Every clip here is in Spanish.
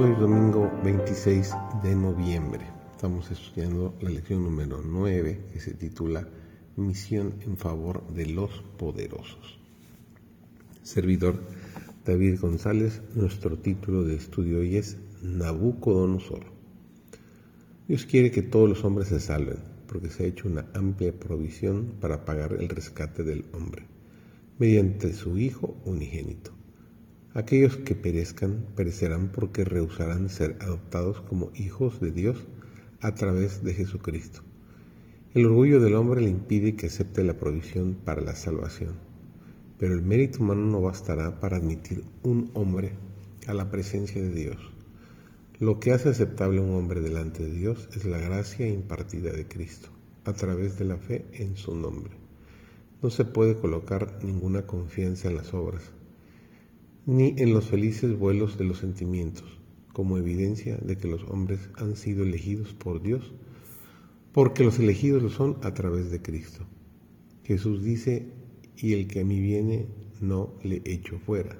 Hoy es domingo 26 de noviembre. Estamos estudiando la lección número 9 que se titula Misión en favor de los poderosos. Servidor David González, nuestro título de estudio hoy es Nabucodonosor. Dios quiere que todos los hombres se salven, porque se ha hecho una amplia provisión para pagar el rescate del hombre, mediante su Hijo unigénito. Aquellos que perezcan perecerán porque rehusarán ser adoptados como hijos de Dios a través de Jesucristo. El orgullo del hombre le impide que acepte la provisión para la salvación, pero el mérito humano no bastará para admitir un hombre a la presencia de Dios. Lo que hace aceptable a un hombre delante de Dios es la gracia impartida de Cristo, a través de la fe en su nombre. No se puede colocar ninguna confianza en las obras, ni en los felices vuelos de los sentimientos, como evidencia de que los hombres han sido elegidos por Dios, porque los elegidos lo son a través de Cristo. Jesús dice, y el que a mí viene no le echo fuera,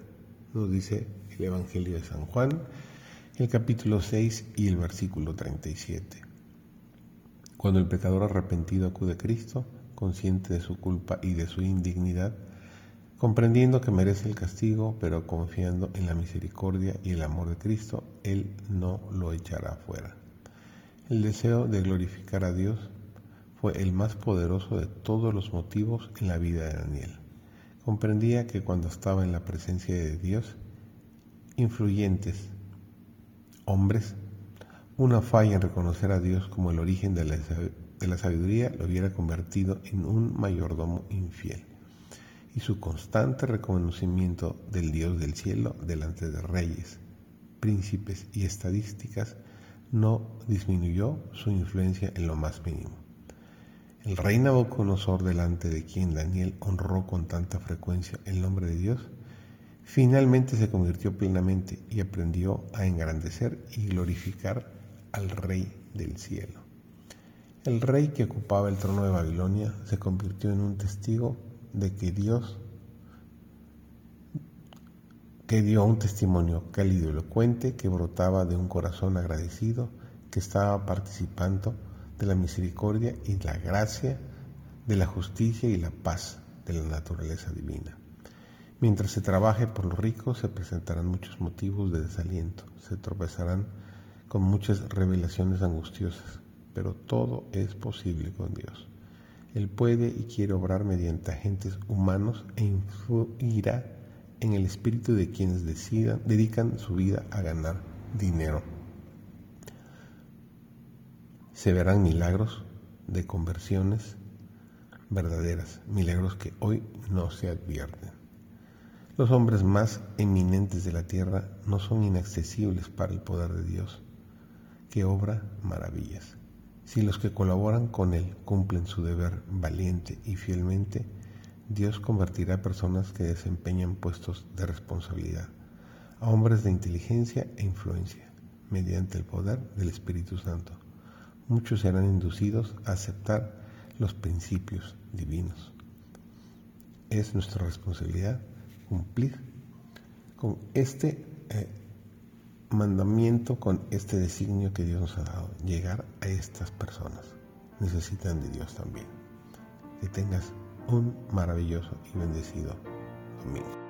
nos dice el Evangelio de San Juan, el capítulo 6 y el versículo 37. Cuando el pecador arrepentido acude a Cristo, consciente de su culpa y de su indignidad, comprendiendo que merece el castigo, pero confiando en la misericordia y el amor de Cristo, Él no lo echará fuera. El deseo de glorificar a Dios fue el más poderoso de todos los motivos en la vida de Daniel. Comprendía que cuando estaba en la presencia de Dios, influyentes hombres, una falla en reconocer a Dios como el origen de la, sabiduría lo hubiera convertido en un mayordomo infiel y su constante reconocimiento del Dios del cielo delante de reyes, príncipes y estadísticas no disminuyó su influencia en lo más mínimo. El rey Nabucodonosor, delante de quien Daniel honró con tanta frecuencia el nombre de Dios, finalmente se convirtió plenamente y aprendió a engrandecer y glorificar al Rey del cielo. El rey que ocupaba el trono de Babilonia se convirtió en un testigo de que Dios que dio un testimonio cálido y elocuente que brotaba de un corazón agradecido que estaba participando de la misericordia y la gracia, de la justicia y la paz de la naturaleza divina. Mientras se trabaje por los ricos se presentarán muchos motivos de desaliento, se tropezarán con muchas revelaciones angustiosas, pero todo es posible con Dios. Él puede y quiere obrar mediante agentes humanos e influirá en el espíritu de quienes decidan, dedican su vida a ganar dinero. Se verán milagros de conversiones verdaderas, milagros que hoy no se advierten. Los hombres más eminentes de la tierra no son inaccesibles para el poder de Dios, que obra maravillas. Si los que colaboran con Él cumplen su deber valiente y fielmente, Dios convertirá a personas que desempeñan puestos de responsabilidad a hombres de inteligencia e influencia mediante el poder del Espíritu Santo. Muchos serán inducidos a aceptar los principios divinos. Es nuestra responsabilidad cumplir con este eh, mandamiento con este designio que Dios nos ha dado, llegar a estas personas. Necesitan de Dios también. Que tengas un maravilloso y bendecido domingo.